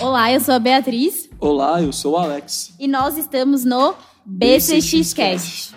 Olá, eu sou a Beatriz. Olá, eu sou o Alex. E nós estamos no BCXcast.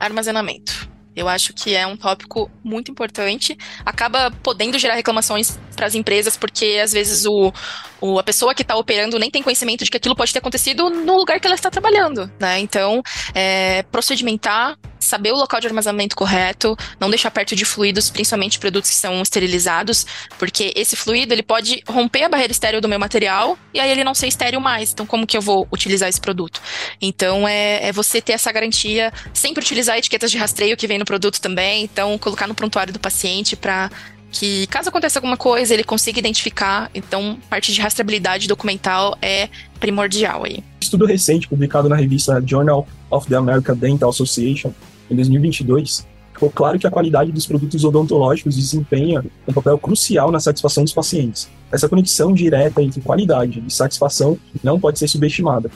Armazenamento. Eu acho que é um tópico muito importante. Acaba podendo gerar reclamações para as empresas, porque às vezes o, o a pessoa que está operando nem tem conhecimento de que aquilo pode ter acontecido no lugar que ela está trabalhando, né? Então, é, procedimentar, saber o local de armazenamento correto, não deixar perto de fluidos, principalmente produtos que são esterilizados, porque esse fluido ele pode romper a barreira estéreo do meu material e aí ele não ser estéreo mais. Então, como que eu vou utilizar esse produto? Então, é, é você ter essa garantia, sempre utilizar etiquetas de rastreio que vem no produto também, então colocar no prontuário do paciente para que caso aconteça alguma coisa, ele consiga identificar. Então, parte de rastreabilidade documental é primordial aí. Estudo recente publicado na revista Journal of the American Dental Association em 2022 ficou claro que a qualidade dos produtos odontológicos desempenha um papel crucial na satisfação dos pacientes. Essa conexão direta entre qualidade e satisfação não pode ser subestimada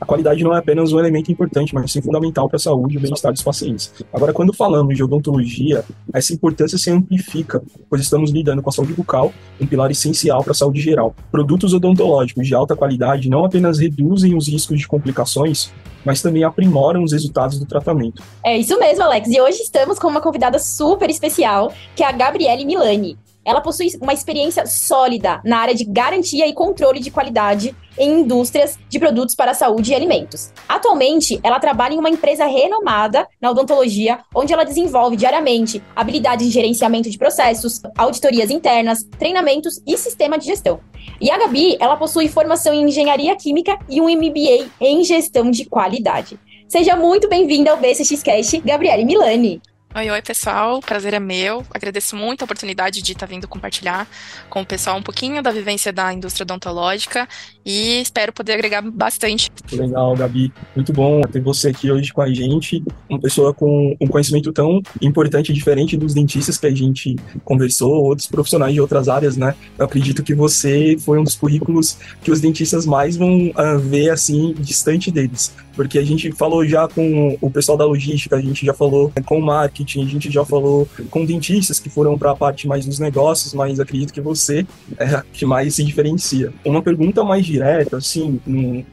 a qualidade não é apenas um elemento importante, mas sim fundamental para a saúde e o bem-estar dos pacientes. Agora, quando falamos de odontologia, essa importância se amplifica, pois estamos lidando com a saúde bucal, um pilar essencial para a saúde geral. Produtos odontológicos de alta qualidade não apenas reduzem os riscos de complicações, mas também aprimoram os resultados do tratamento. É isso mesmo, Alex. E hoje estamos com uma convidada super especial, que é a Gabriele Milani. Ela possui uma experiência sólida na área de garantia e controle de qualidade em indústrias de produtos para a saúde e alimentos. Atualmente, ela trabalha em uma empresa renomada na odontologia, onde ela desenvolve diariamente habilidades de gerenciamento de processos, auditorias internas, treinamentos e sistema de gestão. E a Gabi, ela possui formação em engenharia química e um MBA em gestão de qualidade. Seja muito bem-vinda ao BCXcast, Gabriele Milani. Oi, oi, pessoal. Prazer é meu. Agradeço muito a oportunidade de estar vindo compartilhar com o pessoal um pouquinho da vivência da indústria odontológica e espero poder agregar bastante. Legal, Gabi. Muito bom ter você aqui hoje com a gente. Uma pessoa com um conhecimento tão importante e diferente dos dentistas que a gente conversou, outros profissionais de outras áreas, né? Eu acredito que você foi um dos currículos que os dentistas mais vão uh, ver, assim, distante deles. Porque a gente falou já com o pessoal da logística, a gente já falou com o marketing, marketing, a gente já falou com dentistas que foram para a parte mais dos negócios, mas acredito que você é a que mais se diferencia. Uma pergunta mais direta, assim,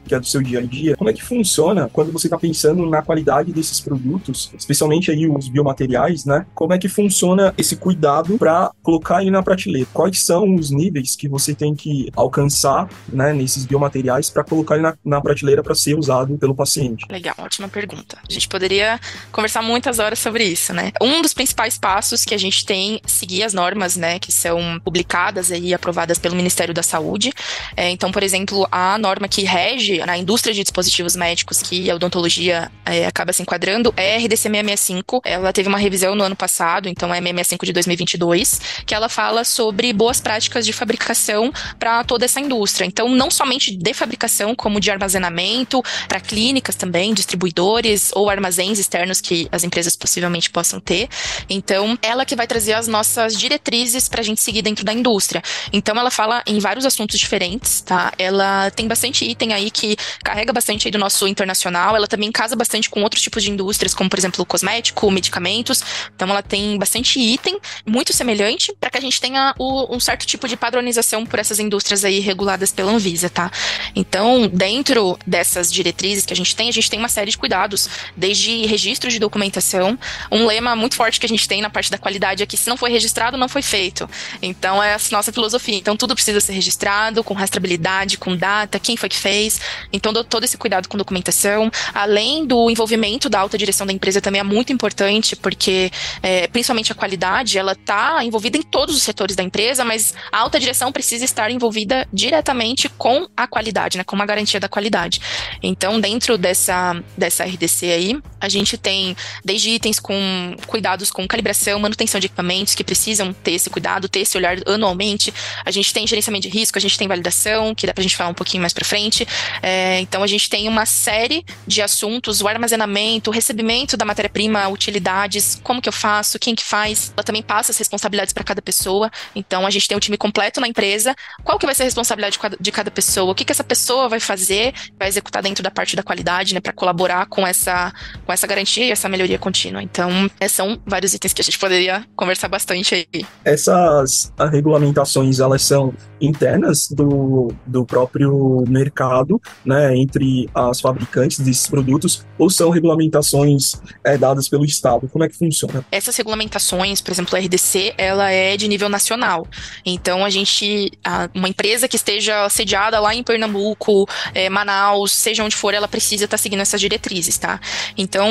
que é do seu dia a dia, como é que funciona quando você está pensando na qualidade desses produtos, especialmente aí os biomateriais, né? Como é que funciona esse cuidado para colocar ele na prateleira? Quais são os níveis que você tem que alcançar, né, nesses biomateriais para colocar ele na, na prateleira para ser usado pelo paciente? Legal, ótima pergunta. A gente poderia conversar muitas horas sobre isso, né? Né? Um dos principais passos que a gente tem seguir as normas, né, que são publicadas e aprovadas pelo Ministério da Saúde. É, então, por exemplo, a norma que rege na indústria de dispositivos médicos que a odontologia é, acaba se enquadrando é a RDC 665. Ela teve uma revisão no ano passado, então é 665 de 2022, que ela fala sobre boas práticas de fabricação para toda essa indústria. Então, não somente de fabricação, como de armazenamento, para clínicas também, distribuidores ou armazéns externos que as empresas possivelmente possam possam ter. Então, ela que vai trazer as nossas diretrizes para a gente seguir dentro da indústria. Então, ela fala em vários assuntos diferentes, tá? Ela tem bastante item aí que carrega bastante aí do nosso internacional. Ela também casa bastante com outros tipos de indústrias, como por exemplo cosmético, medicamentos. Então, ela tem bastante item muito semelhante para que a gente tenha o, um certo tipo de padronização por essas indústrias aí reguladas pela Anvisa, tá? Então, dentro dessas diretrizes que a gente tem, a gente tem uma série de cuidados, desde registro de documentação, um lema muito forte que a gente tem na parte da qualidade é que se não foi registrado, não foi feito. Então é a nossa filosofia. Então tudo precisa ser registrado, com rastreabilidade, com data, quem foi que fez. Então todo esse cuidado com documentação. Além do envolvimento da alta direção da empresa também é muito importante, porque é, principalmente a qualidade, ela está envolvida em todos os setores da empresa, mas a alta direção precisa estar envolvida diretamente com a qualidade, né, com uma garantia da qualidade. Então dentro dessa, dessa RDC aí, a gente tem desde itens com cuidados com calibração, manutenção de equipamentos que precisam ter esse cuidado, ter esse olhar anualmente. A gente tem gerenciamento de risco, a gente tem validação, que dá pra gente falar um pouquinho mais pra frente. É, então a gente tem uma série de assuntos, o armazenamento, o recebimento da matéria-prima, utilidades, como que eu faço, quem que faz. Ela também passa as responsabilidades para cada pessoa. Então a gente tem um time completo na empresa. Qual que vai ser a responsabilidade de cada pessoa? O que que essa pessoa vai fazer, vai executar dentro da parte da qualidade, né, para colaborar com essa com essa garantia e essa melhoria contínua. Então, é, são vários itens que a gente poderia conversar bastante aí. Essas regulamentações, elas são internas do, do próprio mercado, né, entre as fabricantes desses produtos, ou são regulamentações é, dadas pelo Estado? Como é que funciona? Essas regulamentações, por exemplo, a RDC, ela é de nível nacional. Então, a gente, uma empresa que esteja sediada lá em Pernambuco, é, Manaus, seja onde for, ela precisa estar tá seguindo essas diretrizes, tá? Então,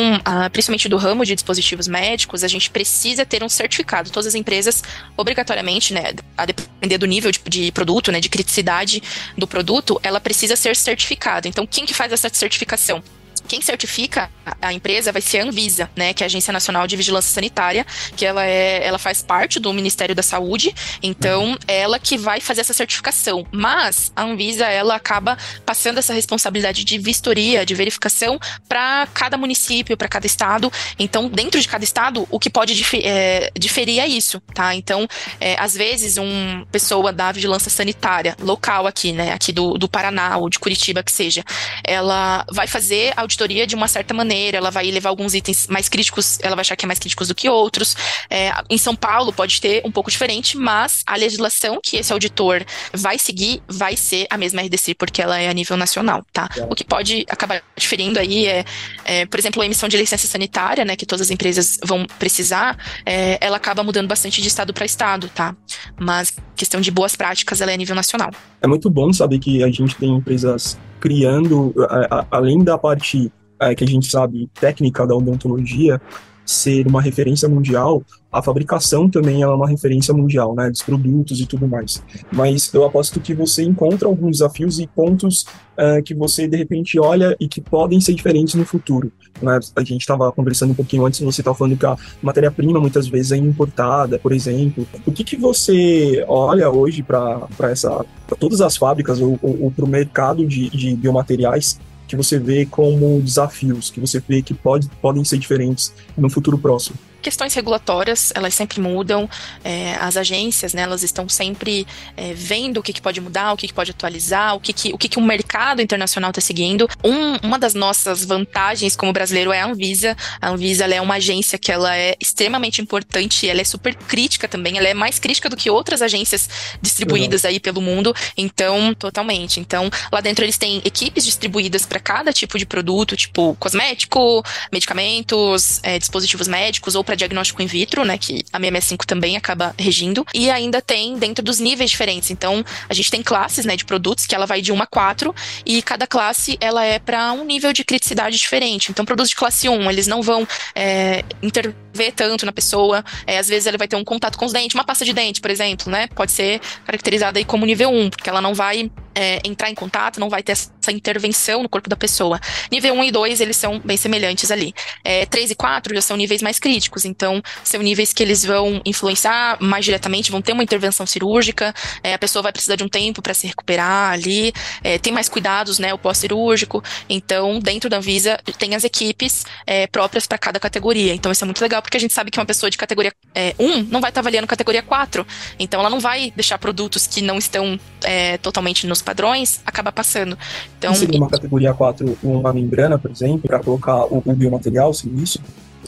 principalmente do ramo de dispositivos médicos, a gente precisa ter um certificado. Todas as empresas, obrigatoriamente, né, a depender do nível de, de produto, né, de criticidade do produto, ela precisa ser certificada. Então, quem que faz essa certificação? Quem certifica a empresa vai ser a Anvisa, né, que é a Agência Nacional de Vigilância Sanitária, que ela é, ela faz parte do Ministério da Saúde, então ela que vai fazer essa certificação. Mas a Anvisa ela acaba passando essa responsabilidade de vistoria, de verificação para cada município, para cada estado. Então, dentro de cada estado, o que pode difer é, diferir é isso, tá? Então, é, às vezes, uma pessoa da vigilância sanitária local aqui, né, aqui do, do Paraná ou de Curitiba que seja, ela vai fazer auditoria auditoria de uma certa maneira, ela vai levar alguns itens mais críticos, ela vai achar que é mais críticos do que outros. É, em São Paulo pode ter um pouco diferente, mas a legislação que esse auditor vai seguir vai ser a mesma RDC, porque ela é a nível nacional, tá? É. O que pode acabar diferindo aí é, é, por exemplo, a emissão de licença sanitária, né, que todas as empresas vão precisar, é, ela acaba mudando bastante de estado para estado, tá? Mas questão de boas práticas, ela é a nível nacional. É muito bom saber que a gente tem empresas criando, além da parte a, que a gente sabe técnica da odontologia, ser uma referência mundial, a fabricação também é uma referência mundial, né, dos produtos e tudo mais. Mas eu aposto que você encontra alguns desafios e pontos uh, que você de repente olha e que podem ser diferentes no futuro. Né? A gente estava conversando um pouquinho antes, você estava falando que a matéria-prima muitas vezes é importada, por exemplo. O que, que você olha hoje para essa, pra todas as fábricas ou, ou, ou para o mercado de, de biomateriais que você vê como desafios, que você vê que pode, podem ser diferentes no futuro próximo? Questões regulatórias, elas sempre mudam, é, as agências, né, elas estão sempre é, vendo o que, que, pode mudar, o que, que pode atualizar, o que, que, o, que, que o mercado internacional está seguindo. Um, uma das nossas vantagens como brasileiro é a Anvisa. A Anvisa é uma agência que ela é extremamente importante, ela é super crítica também, ela é mais crítica do que outras agências distribuídas uhum. aí pelo mundo, então, totalmente. Então, lá dentro eles têm equipes distribuídas para cada tipo de produto, tipo cosmético, medicamentos, é, dispositivos médicos ou para diagnóstico in vitro, né, que a 665 também acaba regindo, e ainda tem dentro dos níveis diferentes. Então, a gente tem classes, né, de produtos que ela vai de 1 a 4 e cada classe ela é para um nível de criticidade diferente. Então, produtos de classe 1, eles não vão é, intervir tanto na pessoa, é, às vezes ele vai ter um contato com os dentes, uma pasta de dente, por exemplo, né, pode ser caracterizada aí como nível 1, porque ela não vai é, entrar em contato, não vai ter essa intervenção no corpo da pessoa. Nível 1 e 2, eles são bem semelhantes ali. É, 3 e 4 já são níveis mais críticos, então são níveis que eles vão influenciar mais diretamente, vão ter uma intervenção cirúrgica, é, a pessoa vai precisar de um tempo para se recuperar ali, é, tem mais cuidados, né, o pós-cirúrgico. Então, dentro da Anvisa, tem as equipes é, próprias para cada categoria. Então, isso é muito legal, porque a gente sabe que uma pessoa de categoria 1 não vai estar tá avaliando categoria 4. Então, ela não vai deixar produtos que não estão é, totalmente nos padrões, acaba passando. Então, seria uma categoria 4 uma membrana, por exemplo, para colocar o, o biomaterial, seria isso?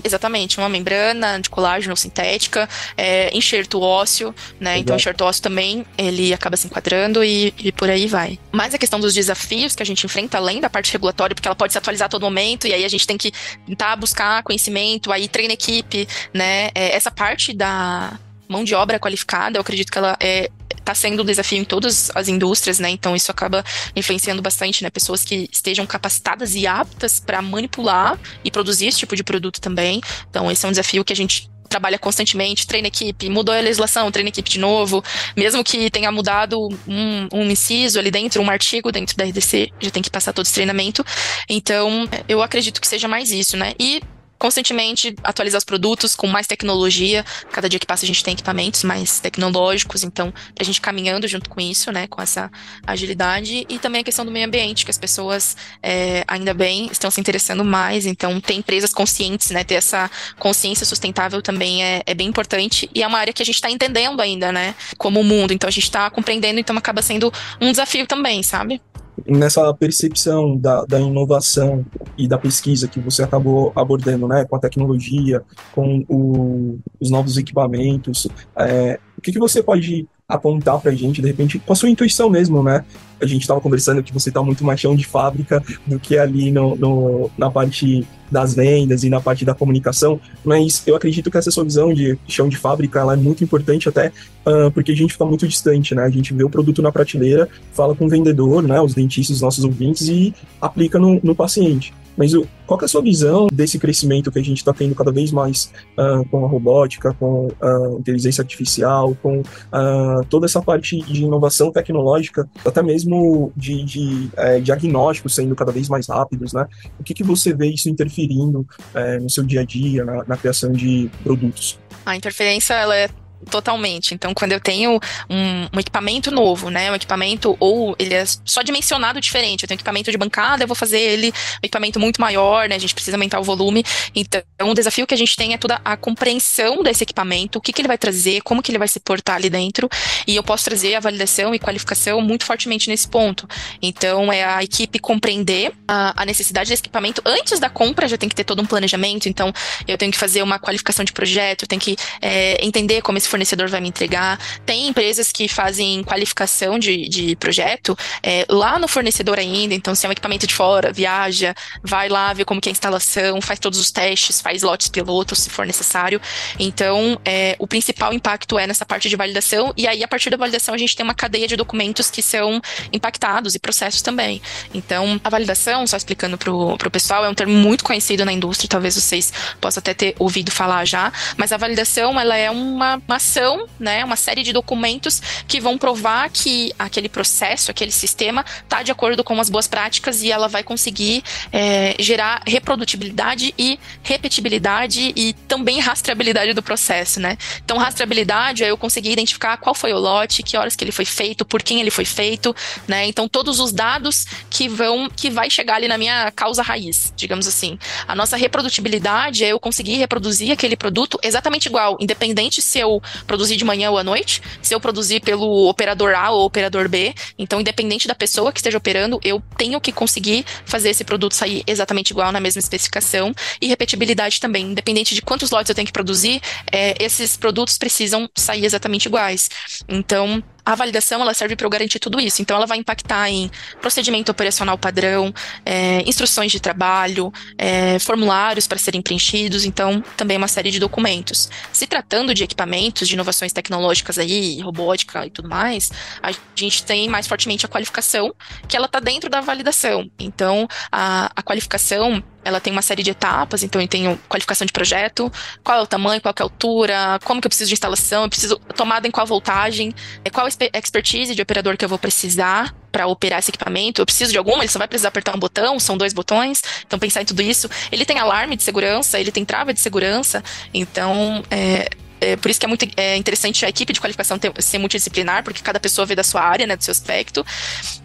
Exatamente, uma membrana de colágeno sintética, é, enxerto ósseo, né? Exato. Então, enxerto ósseo também, ele acaba se enquadrando e, e, por aí vai. Mas a questão dos desafios que a gente enfrenta, além da parte regulatória, porque ela pode se atualizar a todo momento, e aí a gente tem que tentar buscar conhecimento, aí treina equipe, né? É, essa parte da mão de obra qualificada, eu acredito que ela é está sendo um desafio em todas as indústrias, né? Então isso acaba influenciando bastante, né? Pessoas que estejam capacitadas e aptas para manipular e produzir esse tipo de produto também. Então esse é um desafio que a gente trabalha constantemente, treina equipe, mudou a legislação, treina equipe de novo, mesmo que tenha mudado um, um inciso ali dentro, um artigo dentro da RDC, já tem que passar todo esse treinamento. Então, eu acredito que seja mais isso, né? E constantemente atualizar os produtos com mais tecnologia. Cada dia que passa a gente tem equipamentos mais tecnológicos, então a gente caminhando junto com isso, né, com essa agilidade e também a questão do meio ambiente, que as pessoas é, ainda bem estão se interessando mais. Então tem empresas conscientes, né, ter essa consciência sustentável também é, é bem importante e é uma área que a gente está entendendo ainda, né, como o mundo. Então a gente está compreendendo, então acaba sendo um desafio também, sabe? Nessa percepção da, da inovação e da pesquisa que você acabou abordando, né, com a tecnologia, com o, os novos equipamentos, é, o que, que você pode apontar para a gente, de repente, com a sua intuição mesmo, né? A gente estava conversando que você está muito mais chão de fábrica do que ali no, no, na parte das vendas e na parte da comunicação, mas eu acredito que essa sua visão de chão de fábrica ela é muito importante até uh, porque a gente fica muito distante, né? A gente vê o produto na prateleira, fala com o vendedor, né? Os dentistas, os nossos ouvintes e aplica no, no paciente. Mas o, qual é a sua visão desse crescimento que a gente está tendo cada vez mais uh, com a robótica, com a inteligência artificial, com uh, toda essa parte de inovação tecnológica, até mesmo de, de é, diagnósticos sendo cada vez mais rápidos, né? O que, que você vê isso interferindo é, no seu dia a dia, na, na criação de produtos? A interferência ela é Totalmente. Então, quando eu tenho um, um, equipamento novo, né? Um equipamento, ou ele é só dimensionado diferente. Eu tenho equipamento de bancada, eu vou fazer ele um equipamento muito maior, né? A gente precisa aumentar o volume. Então, um desafio que a gente tem é toda a compreensão desse equipamento, o que, que ele vai trazer, como que ele vai se portar ali dentro. E eu posso trazer a validação e qualificação muito fortemente nesse ponto. Então, é a equipe compreender a, a necessidade desse equipamento. Antes da compra, já tem que ter todo um planejamento. Então, eu tenho que fazer uma qualificação de projeto, eu tenho que é, entender como esse fornecedor vai me entregar. Tem empresas que fazem qualificação de, de projeto é, lá no fornecedor ainda, então se é um equipamento de fora, viaja, vai lá ver como que é a instalação, faz todos os testes, faz lotes pilotos se for necessário. Então, é, o principal impacto é nessa parte de validação, e aí a partir da validação a gente tem uma cadeia de documentos que são impactados e processos também. Então, a validação, só explicando para o pessoal, é um termo muito conhecido na indústria, talvez vocês possam até ter ouvido falar já, mas a validação ela é uma, uma ação, né, uma série de documentos que vão provar que aquele processo, aquele sistema está de acordo com as boas práticas e ela vai conseguir é, gerar reprodutibilidade e repetibilidade e também rastreabilidade do processo, né? Então, rastreabilidade é eu conseguir identificar qual foi o lote, que horas que ele foi feito, por quem ele foi feito, né? Então, todos os dados que vão, que vai chegar ali na minha causa raiz, digamos assim. A nossa reprodutibilidade é eu conseguir reproduzir aquele produto exatamente igual, independente se eu produzir de manhã ou à noite, se eu produzir pelo operador A ou operador B. Então, independente da pessoa que esteja operando, eu tenho que conseguir fazer esse produto sair exatamente igual na mesma especificação e repetibilidade também. Independente de quantos lotes eu tenho que produzir, é, esses produtos precisam sair exatamente iguais. Então, a validação ela serve para eu garantir tudo isso. Então, ela vai impactar em procedimento operacional padrão, é, instruções de trabalho, é, formulários para serem preenchidos, então também uma série de documentos. Se tratando de equipamentos, de inovações tecnológicas aí, robótica e tudo mais, a gente tem mais fortemente a qualificação, que ela está dentro da validação. Então, a, a qualificação ela tem uma série de etapas, então eu tenho qualificação de projeto, qual é o tamanho, qual é a altura, como que eu preciso de instalação, eu preciso tomada em qual voltagem, é, qual expertise de operador que eu vou precisar para operar esse equipamento, eu preciso de alguma, ele só vai precisar apertar um botão, são dois botões, então pensar em tudo isso. Ele tem alarme de segurança, ele tem trava de segurança, então é, é, por isso que é muito é, interessante a equipe de qualificação ter, ser multidisciplinar, porque cada pessoa vê da sua área, né, do seu aspecto.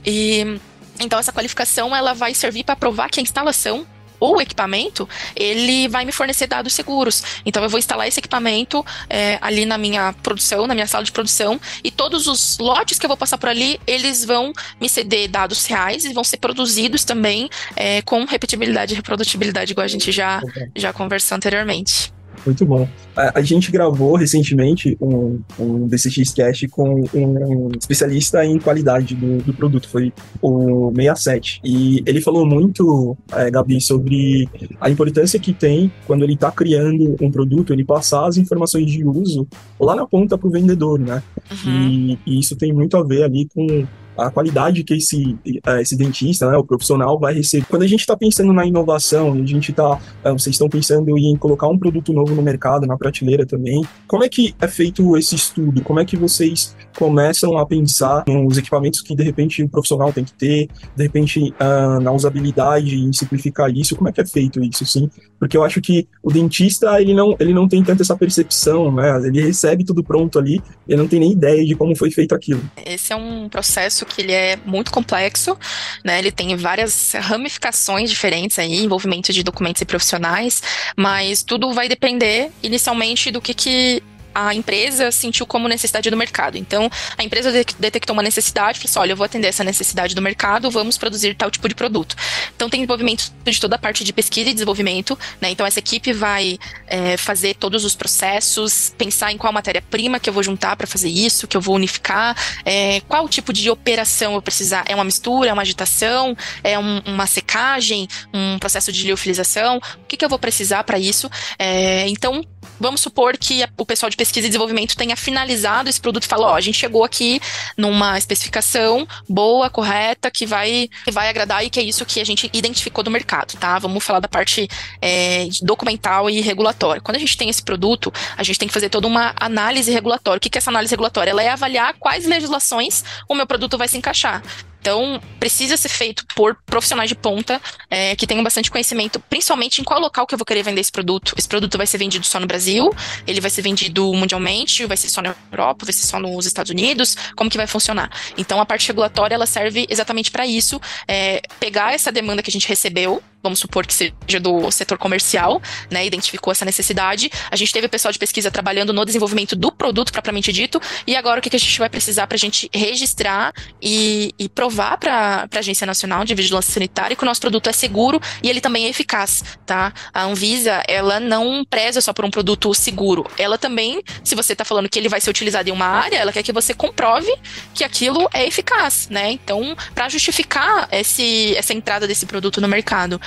E então essa qualificação ela vai servir para provar que a instalação ou o equipamento, ele vai me fornecer dados seguros. Então eu vou instalar esse equipamento é, ali na minha produção, na minha sala de produção, e todos os lotes que eu vou passar por ali, eles vão me ceder dados reais e vão ser produzidos também é, com repetibilidade e reprodutibilidade, igual a gente já, já conversou anteriormente. Muito bom. A, a gente gravou recentemente um, um DCX com um especialista em qualidade do, do, produto, foi o 67. E ele falou muito, é, Gabi, sobre a importância que tem quando ele está criando um produto, ele passar as informações de uso lá na ponta para o vendedor, né? Uhum. E, e isso tem muito a ver ali com a qualidade que esse, esse dentista, né, o profissional, vai receber. Quando a gente está pensando na inovação, a gente está, é, vocês estão pensando em colocar um produto novo no mercado, na prateleira também, como é que é feito esse estudo? Como é que vocês começam a pensar nos equipamentos que de repente o profissional tem que ter, de repente uh, na usabilidade, em simplificar isso? Como é que é feito isso, sim? Porque eu acho que o dentista ele não, ele não tem tanto essa percepção, né? Ele recebe tudo pronto ali, ele não tem nem ideia de como foi feito aquilo. Esse é um processo que ele é muito complexo, né? Ele tem várias ramificações diferentes aí, envolvimento de documentos e profissionais, mas tudo vai depender inicialmente do que, que a empresa sentiu como necessidade do mercado. Então, a empresa detectou uma necessidade, falou assim, olha, eu vou atender essa necessidade do mercado, vamos produzir tal tipo de produto. Então, tem envolvimento de toda a parte de pesquisa e desenvolvimento, né? Então, essa equipe vai é, fazer todos os processos, pensar em qual matéria-prima que eu vou juntar para fazer isso, que eu vou unificar, é, qual tipo de operação eu precisar. É uma mistura, é uma agitação, é um, uma secagem, um processo de liofilização, o que, que eu vou precisar para isso. É, então, vamos supor que o pessoal de pesquisa e desenvolvimento tenha finalizado esse produto e falou, ó, a gente chegou aqui numa especificação boa, correta, que vai, que vai agradar e que é isso que a gente identificou do mercado, tá? Vamos falar da parte é, documental e regulatória. Quando a gente tem esse produto, a gente tem que fazer toda uma análise regulatória. O que é essa análise regulatória? Ela é avaliar quais legislações o meu produto vai se encaixar. Então, precisa ser feito por profissionais de ponta é, que tenham bastante conhecimento, principalmente em qual local que eu vou querer vender esse produto. Esse produto vai ser vendido só no Brasil, ele vai ser vendido mundialmente, vai ser só na Europa, vai ser só nos Estados Unidos, como que vai funcionar? Então, a parte regulatória, ela serve exatamente para isso, é, pegar essa demanda que a gente recebeu, vamos supor que seja do setor comercial, né, identificou essa necessidade. A gente teve o pessoal de pesquisa trabalhando no desenvolvimento do produto propriamente dito, e agora o que, que a gente vai precisar para a gente registrar e, e provar para a Agência Nacional de Vigilância Sanitária que o nosso produto é seguro e ele também é eficaz, tá? A Anvisa, ela não preza só por um produto seguro, ela também, se você está falando que ele vai ser utilizado em uma área, ela quer que você comprove que aquilo é eficaz, né? Então, para justificar esse, essa entrada desse produto no mercado,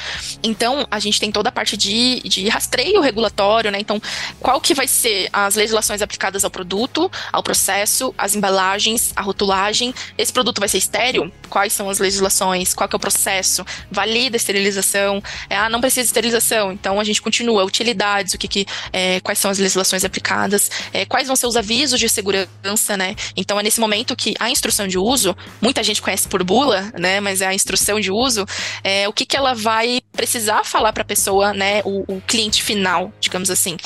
então, a gente tem toda a parte de, de rastreio regulatório, né? Então, qual que vai ser as legislações aplicadas ao produto, ao processo, as embalagens, a rotulagem? Esse produto vai ser estéreo? Quais são as legislações? Qual que é o processo? Valida a esterilização? É, ah, não precisa de esterilização. Então, a gente continua. Utilidades, o que, que é, quais são as legislações aplicadas? É, quais vão ser os avisos de segurança, né? Então, é nesse momento que a instrução de uso, muita gente conhece por bula, né? Mas é a instrução de uso, é, o que, que ela vai precisar falar para a pessoa, né, o, o cliente final, digamos assim.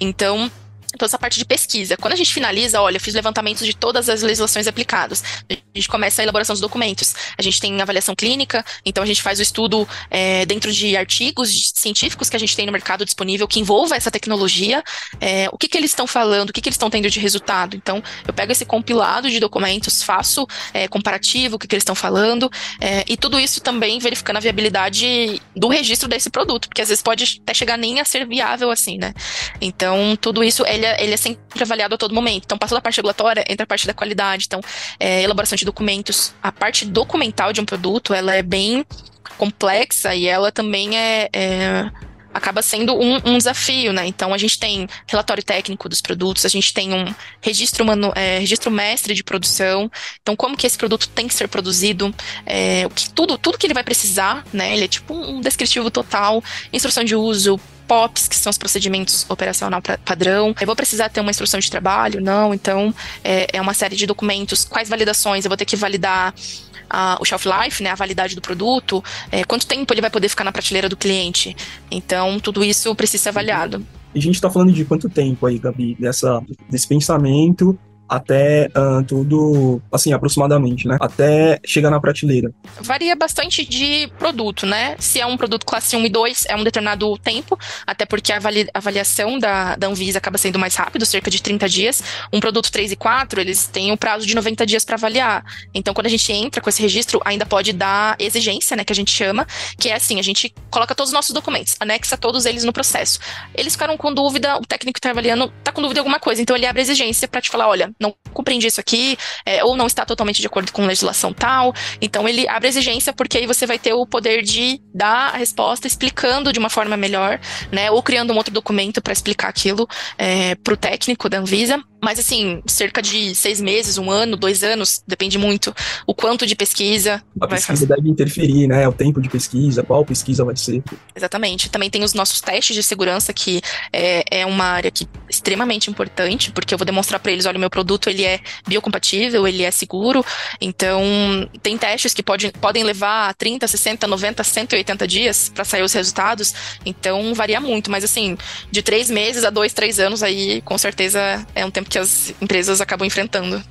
Então, toda essa parte de pesquisa. Quando a gente finaliza, olha, eu fiz levantamentos de todas as legislações aplicadas. A gente começa a elaboração dos documentos. A gente tem avaliação clínica, então a gente faz o estudo é, dentro de artigos científicos que a gente tem no mercado disponível que envolva essa tecnologia. É, o que, que eles estão falando, o que, que eles estão tendo de resultado. Então, eu pego esse compilado de documentos, faço é, comparativo, o que, que eles estão falando, é, e tudo isso também verificando a viabilidade do registro desse produto, porque às vezes pode até chegar nem a ser viável assim, né? Então, tudo isso ele é, ele é sempre avaliado a todo momento. Então, passou da parte regulatória, entra a parte da qualidade. Então, é, elaboração de documentos. A parte documental de um produto, ela é bem complexa e ela também é, é acaba sendo um, um, desafio, né? Então a gente tem relatório técnico dos produtos, a gente tem um registro, manu, é, registro mestre de produção. Então como que esse produto tem que ser produzido, é, o que tudo tudo que ele vai precisar, né? Ele é tipo um descritivo total, instrução de uso, POPs, que são os procedimentos operacional padrão. Eu vou precisar ter uma instrução de trabalho? Não. Então, é, é uma série de documentos. Quais validações? Eu vou ter que validar o shelf life, né, a validade do produto, é, quanto tempo ele vai poder ficar na prateleira do cliente. Então, tudo isso precisa ser avaliado. E a gente está falando de quanto tempo aí, Gabi, dessa, desse pensamento até uh, tudo, assim, aproximadamente, né? Até chegar na prateleira. Varia bastante de produto, né? Se é um produto classe 1 e 2, é um determinado tempo, até porque a avaliação da, da Anvisa acaba sendo mais rápido, cerca de 30 dias. Um produto 3 e 4, eles têm um prazo de 90 dias para avaliar. Então, quando a gente entra com esse registro, ainda pode dar exigência, né, que a gente chama, que é assim, a gente coloca todos os nossos documentos, anexa todos eles no processo. Eles ficaram com dúvida, o técnico está avaliando tá com dúvida de alguma coisa, então ele abre exigência para te falar, olha, não compreendi isso aqui, é, ou não está totalmente de acordo com legislação tal. Então ele abre exigência porque aí você vai ter o poder de dar a resposta explicando de uma forma melhor, né? Ou criando um outro documento para explicar aquilo é, para o técnico da Anvisa. Mas assim, cerca de seis meses, um ano, dois anos, depende muito o quanto de pesquisa. A pesquisa deve interferir, né? O tempo de pesquisa, qual pesquisa vai ser. Exatamente. Também tem os nossos testes de segurança, que é, é uma área que é extremamente importante, porque eu vou demonstrar para eles, olha, o meu produto ele é biocompatível, ele é seguro. Então, tem testes que pode, podem levar 30, 60, 90, 180 dias para sair os resultados. Então, varia muito. Mas assim, de três meses a dois, três anos aí, com certeza é um tempo que as empresas acabam enfrentando.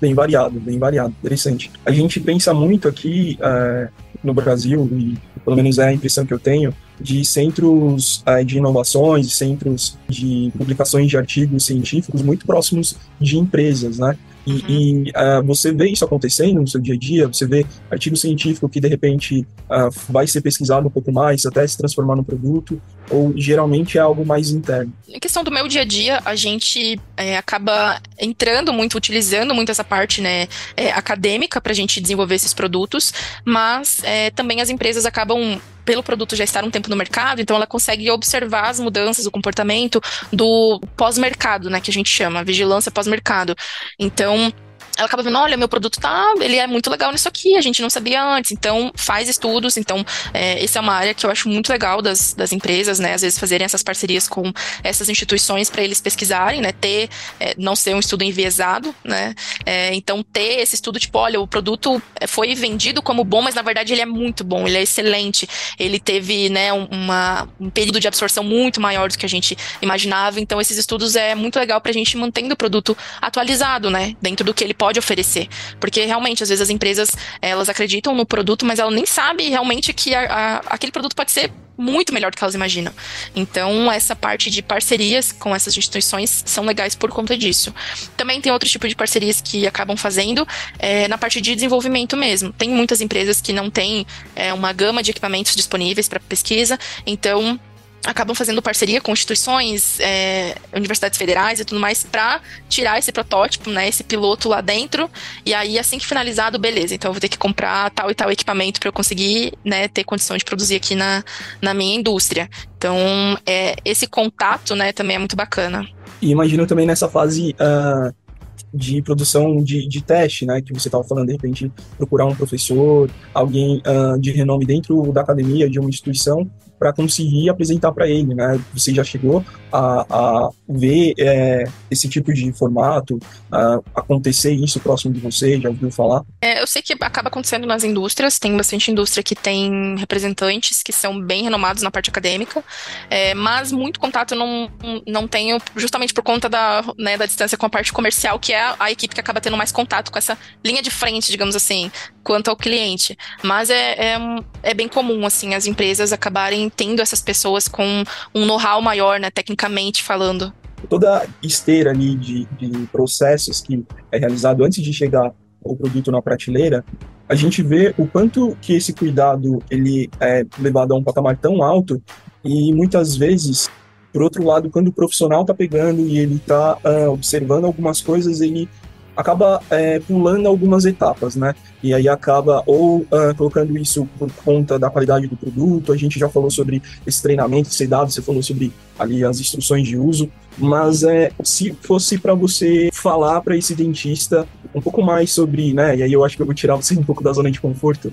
Bem variado, bem variado, interessante. A gente pensa muito aqui é, no Brasil, e pelo menos é a impressão que eu tenho, de centros uh, de inovações, centros de publicações de artigos científicos muito próximos de empresas, né? E, uhum. e uh, você vê isso acontecendo no seu dia a dia, você vê artigo científico que de repente uh, vai ser pesquisado um pouco mais, até se transformar no produto, ou geralmente é algo mais interno? Em questão do meu dia a dia, a gente é, acaba entrando muito, utilizando muito essa parte né, é, acadêmica para a gente desenvolver esses produtos, mas é, também as empresas acabam pelo produto já estar um tempo no mercado, então ela consegue observar as mudanças do comportamento do pós-mercado, né, que a gente chama, vigilância pós-mercado. Então, ela acaba vendo, olha, meu produto tá, ele é muito legal nisso aqui, a gente não sabia antes, então faz estudos, então é, essa é uma área que eu acho muito legal das, das empresas, né, às vezes fazerem essas parcerias com essas instituições para eles pesquisarem, né, ter, é, não ser um estudo enviesado, né, é, então ter esse estudo, tipo, olha, o produto foi vendido como bom, mas na verdade ele é muito bom, ele é excelente, ele teve, né, uma, um período de absorção muito maior do que a gente imaginava, então esses estudos é muito legal para a gente mantendo o produto atualizado, né, dentro do que ele pode pode oferecer. Porque realmente, às vezes, as empresas elas acreditam no produto, mas ela nem sabe realmente que a, a, aquele produto pode ser muito melhor do que elas imaginam. Então, essa parte de parcerias com essas instituições são legais por conta disso. Também tem outro tipo de parcerias que acabam fazendo é, na parte de desenvolvimento mesmo. Tem muitas empresas que não têm é, uma gama de equipamentos disponíveis para pesquisa, então acabam fazendo parceria com instituições, é, universidades federais e tudo mais, para tirar esse protótipo, né, esse piloto lá dentro. E aí, assim que finalizado, beleza, então eu vou ter que comprar tal e tal equipamento para eu conseguir né, ter condição de produzir aqui na, na minha indústria. Então, é, esse contato né, também é muito bacana. E imagino também nessa fase. Uh de produção de, de teste, né, que você estava falando, de repente procurar um professor, alguém uh, de renome dentro da academia, de uma instituição, para conseguir apresentar para ele, né? Você já chegou a, a ver é, esse tipo de formato, a acontecer isso próximo de você? Já ouviu falar? É, eu sei que acaba acontecendo nas indústrias, tem bastante indústria que tem representantes que são bem renomados na parte acadêmica, é, mas muito contato não, não tenho, justamente por conta da, né, da distância com a parte comercial, que é a equipe que acaba tendo mais contato com essa linha de frente, digamos assim, quanto ao cliente. Mas é, é, é bem comum, assim, as empresas acabarem tendo essas pessoas com um know-how maior, né, tecnicamente falando. Toda esteira ali de, de processos que é realizado antes de chegar o produto na prateleira, a gente vê o quanto que esse cuidado ele é levado a um patamar tão alto e muitas vezes, por outro lado, quando o profissional está pegando e ele está uh, ah, observando algumas coisas, ele acaba é, pulando algumas etapas, né? E aí acaba ou uh, colocando isso por conta da qualidade do produto. A gente já falou sobre esse treinamento ser dado, você falou sobre ali as instruções de uso. Mas é, se fosse para você falar para esse dentista um pouco mais sobre, né? E aí eu acho que eu vou tirar você um pouco da zona de conforto.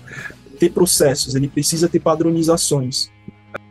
Ter processos, ele precisa ter padronizações.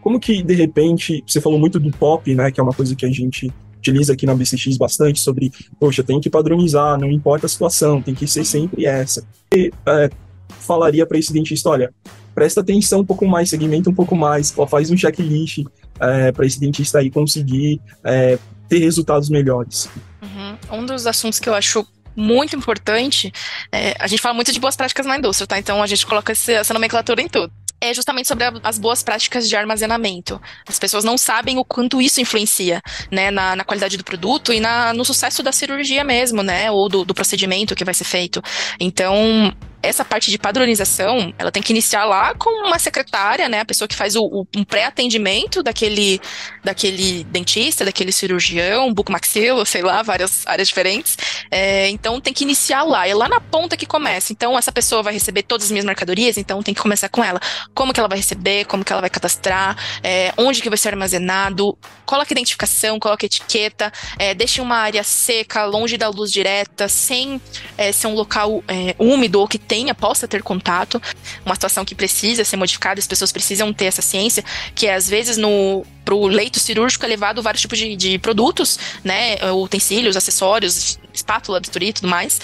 Como que de repente você falou muito do pop, né? Que é uma coisa que a gente utiliza aqui na BCX bastante sobre, poxa, tem que padronizar, não importa a situação, tem que ser sempre essa. E, é, falaria para esse dentista, olha, presta atenção um pouco mais, segmenta um pouco mais, faz um checklist é, para esse dentista aí conseguir é, ter resultados melhores. Uhum. Um dos assuntos que eu acho muito importante, é, a gente fala muito de boas práticas na indústria, tá? Então a gente coloca essa nomenclatura em tudo é justamente sobre as boas práticas de armazenamento. As pessoas não sabem o quanto isso influencia, né, na, na qualidade do produto e na, no sucesso da cirurgia mesmo, né, ou do, do procedimento que vai ser feito. Então, essa parte de padronização, ela tem que iniciar lá com uma secretária, né, a pessoa que faz o, o um pré-atendimento daquele, daquele dentista, daquele cirurgião, bucomaxilo, sei lá, várias áreas diferentes. É, então tem que iniciar lá, é lá na ponta que começa. Então essa pessoa vai receber todas as minhas mercadorias, então tem que começar com ela. Como que ela vai receber, como que ela vai cadastrar, é, onde que vai ser armazenado, coloca identificação, coloca etiqueta, é, deixe uma área seca, longe da luz direta, sem é, ser um local é, úmido ou que tenha, possa ter contato, uma situação que precisa ser modificada, as pessoas precisam ter essa ciência, que às vezes no leito cirúrgico é levado vários tipos de, de produtos, né, utensílios, acessórios, espátula, bisturi e tudo mais,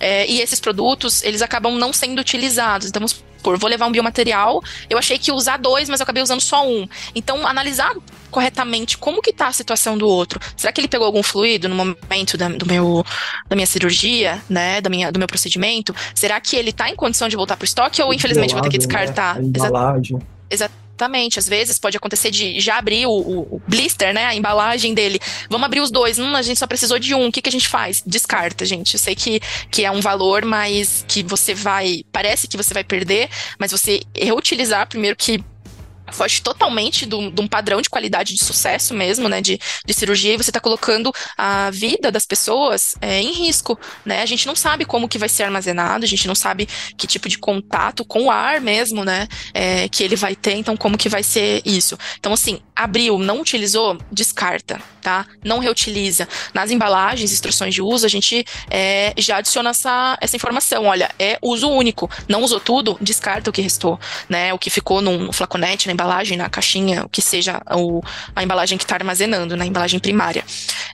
é, e esses produtos, eles acabam não sendo utilizados, então vou levar um biomaterial, eu achei que ia usar dois, mas eu acabei usando só um. Então, analisar corretamente como que tá a situação do outro. Será que ele pegou algum fluido no momento da, do meu, da minha cirurgia, né, da minha, do meu procedimento? Será que ele tá em condição de voltar pro estoque ou infelizmente vou ter que descartar? Né? Exatamente Exatamente. Às vezes pode acontecer de já abrir o, o, blister, né? A embalagem dele. Vamos abrir os dois. Hum, a gente só precisou de um. O que, que a gente faz? Descarta, gente. Eu sei que, que é um valor, mas que você vai. Parece que você vai perder, mas você reutilizar, primeiro que foge totalmente de um padrão de qualidade de sucesso mesmo, né, de, de cirurgia, e você está colocando a vida das pessoas é, em risco, né, a gente não sabe como que vai ser armazenado, a gente não sabe que tipo de contato com o ar mesmo, né, é, que ele vai ter, então como que vai ser isso. Então, assim, abriu, não utilizou, descarta, tá, não reutiliza. Nas embalagens, instruções de uso, a gente é, já adiciona essa, essa informação, olha, é uso único, não usou tudo, descarta o que restou, né, o que ficou no flaconete, na embalagem, na caixinha, o que seja o, a embalagem que está armazenando, na embalagem primária.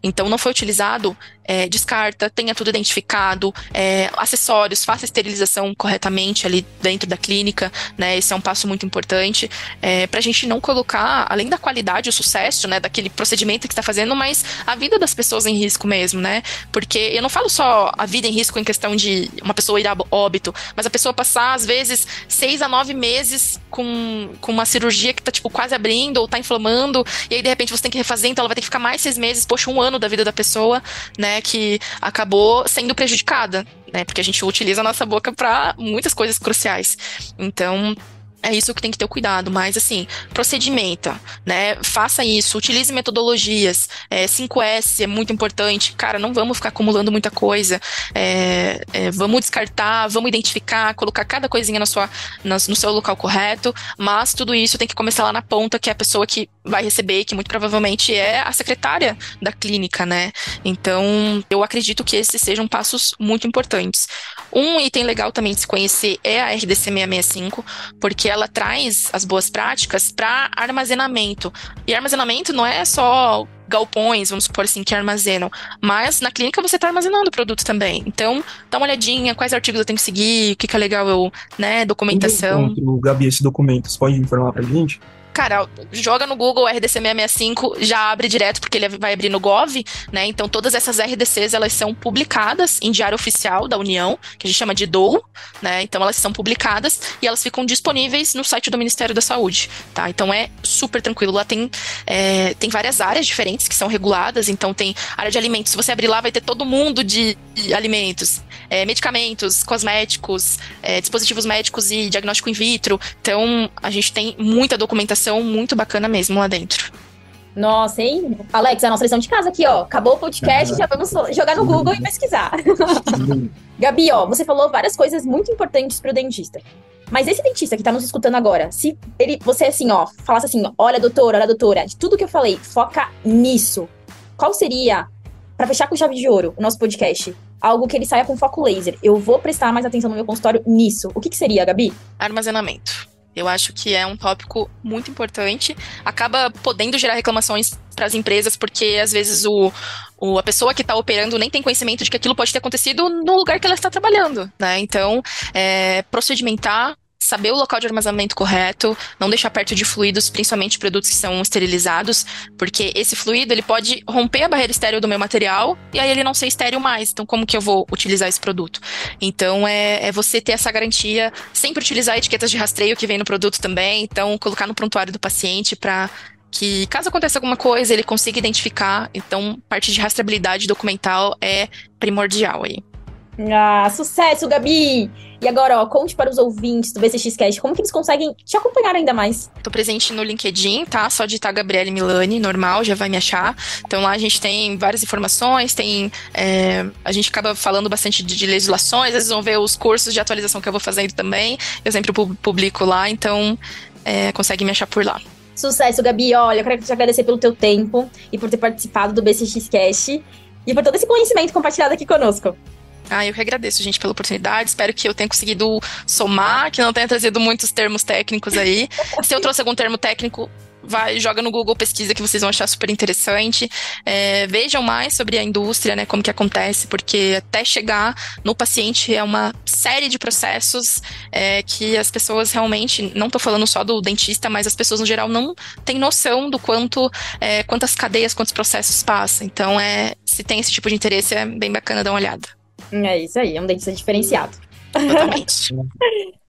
Então, não foi utilizado, é, descarta, tenha tudo identificado, é, acessórios, faça a esterilização corretamente ali dentro da clínica, né? Esse é um passo muito importante é, para a gente não colocar, além da qualidade, o sucesso, né, daquele procedimento que está fazendo, mas a vida das pessoas em risco mesmo, né? Porque eu não falo só a vida em risco em questão de uma pessoa ir a óbito, mas a pessoa passar, às vezes, seis a nove meses com, com uma cirurgia que está tipo, quase abrindo ou está inflamando, e aí, de repente, você tem que refazer, então ela vai ter que ficar mais seis meses, poxa, um ano da vida da pessoa, né? que acabou sendo prejudicada, né? Porque a gente utiliza a nossa boca para muitas coisas cruciais. Então, é isso que tem que ter cuidado, mas assim, procedimenta, né? Faça isso, utilize metodologias. É, 5S é muito importante. Cara, não vamos ficar acumulando muita coisa. É, é, vamos descartar, vamos identificar, colocar cada coisinha na sua, na, no seu local correto, mas tudo isso tem que começar lá na ponta, que é a pessoa que vai receber, que muito provavelmente é a secretária da clínica, né? Então, eu acredito que esses sejam passos muito importantes. Um item legal também de se conhecer é a RDC 665, porque ela traz as boas práticas para armazenamento. E armazenamento não é só galpões, vamos supor assim, que armazenam. Mas na clínica você está armazenando o produto também. Então, dá uma olhadinha, quais artigos eu tenho que seguir, o que, que é legal eu, né, documentação. O Gabi, esse documento, você pode informar pra gente? cara, joga no Google RDC 665, já abre direto, porque ele vai abrir no Gov, né? Então, todas essas RDCs, elas são publicadas em diário oficial da União, que a gente chama de DOU, né? Então, elas são publicadas e elas ficam disponíveis no site do Ministério da Saúde, tá? Então, é super tranquilo. Lá tem, é, tem várias áreas diferentes que são reguladas, então tem área de alimentos. Se você abrir lá, vai ter todo mundo de, alimentos, é, medicamentos, cosméticos, é, dispositivos médicos e diagnóstico in vitro. Então, a gente tem muita documentação muito bacana mesmo lá dentro. Nossa, hein? Alex, a nossa lição de casa aqui, ó. Acabou o podcast, já vamos jogar no Google e pesquisar. Gabi, ó, você falou várias coisas muito importantes pro dentista. Mas esse dentista que tá nos escutando agora, se ele, você assim, ó, falasse assim, olha, doutora, olha, doutora, de tudo que eu falei, foca nisso. Qual seria, para fechar com chave de ouro, o nosso podcast, algo que ele saia com foco laser? Eu vou prestar mais atenção no meu consultório nisso. O que, que seria, Gabi? Armazenamento. Eu acho que é um tópico muito importante. Acaba podendo gerar reclamações para as empresas, porque às vezes o, o a pessoa que está operando nem tem conhecimento de que aquilo pode ter acontecido no lugar que ela está trabalhando. Né? Então, é, procedimentar saber o local de armazenamento correto, não deixar perto de fluidos, principalmente produtos que são esterilizados, porque esse fluido ele pode romper a barreira estéreo do meu material e aí ele não ser estéreo mais. Então, como que eu vou utilizar esse produto? Então, é, é você ter essa garantia, sempre utilizar etiquetas de rastreio que vem no produto também, então colocar no prontuário do paciente para que caso aconteça alguma coisa, ele consiga identificar. Então, parte de rastreabilidade documental é primordial aí. Ah, sucesso, Gabi! E agora, ó, conte para os ouvintes do BCXcast como que eles conseguem te acompanhar ainda mais. Tô presente no LinkedIn, tá? Só digitar Gabriele Milani, normal, já vai me achar. Então lá a gente tem várias informações, tem. É, a gente acaba falando bastante de, de, legislações, às vezes vão ver os cursos de atualização que eu vou fazendo também. Eu sempre publico lá, então é, consegue me achar por lá. Sucesso, Gabi. Olha, eu quero te agradecer pelo teu tempo e por ter participado do BCXcast e por todo esse conhecimento compartilhado aqui conosco. Ah, eu que agradeço, gente, pela oportunidade. Espero que eu tenha conseguido somar, que não tenha trazido muitos termos técnicos aí. Se eu trouxe algum termo técnico, vai, joga no Google, pesquisa que vocês vão achar super interessante. É, vejam mais sobre a indústria, né, como que acontece, porque até chegar no paciente é uma série de processos é, que as pessoas realmente, não estou falando só do dentista, mas as pessoas no geral não têm noção do quanto, é, quantas cadeias, quantos processos passa. Então, é, se tem esse tipo de interesse, é bem bacana dar uma olhada. É isso aí, é um dentista diferenciado. Totalmente.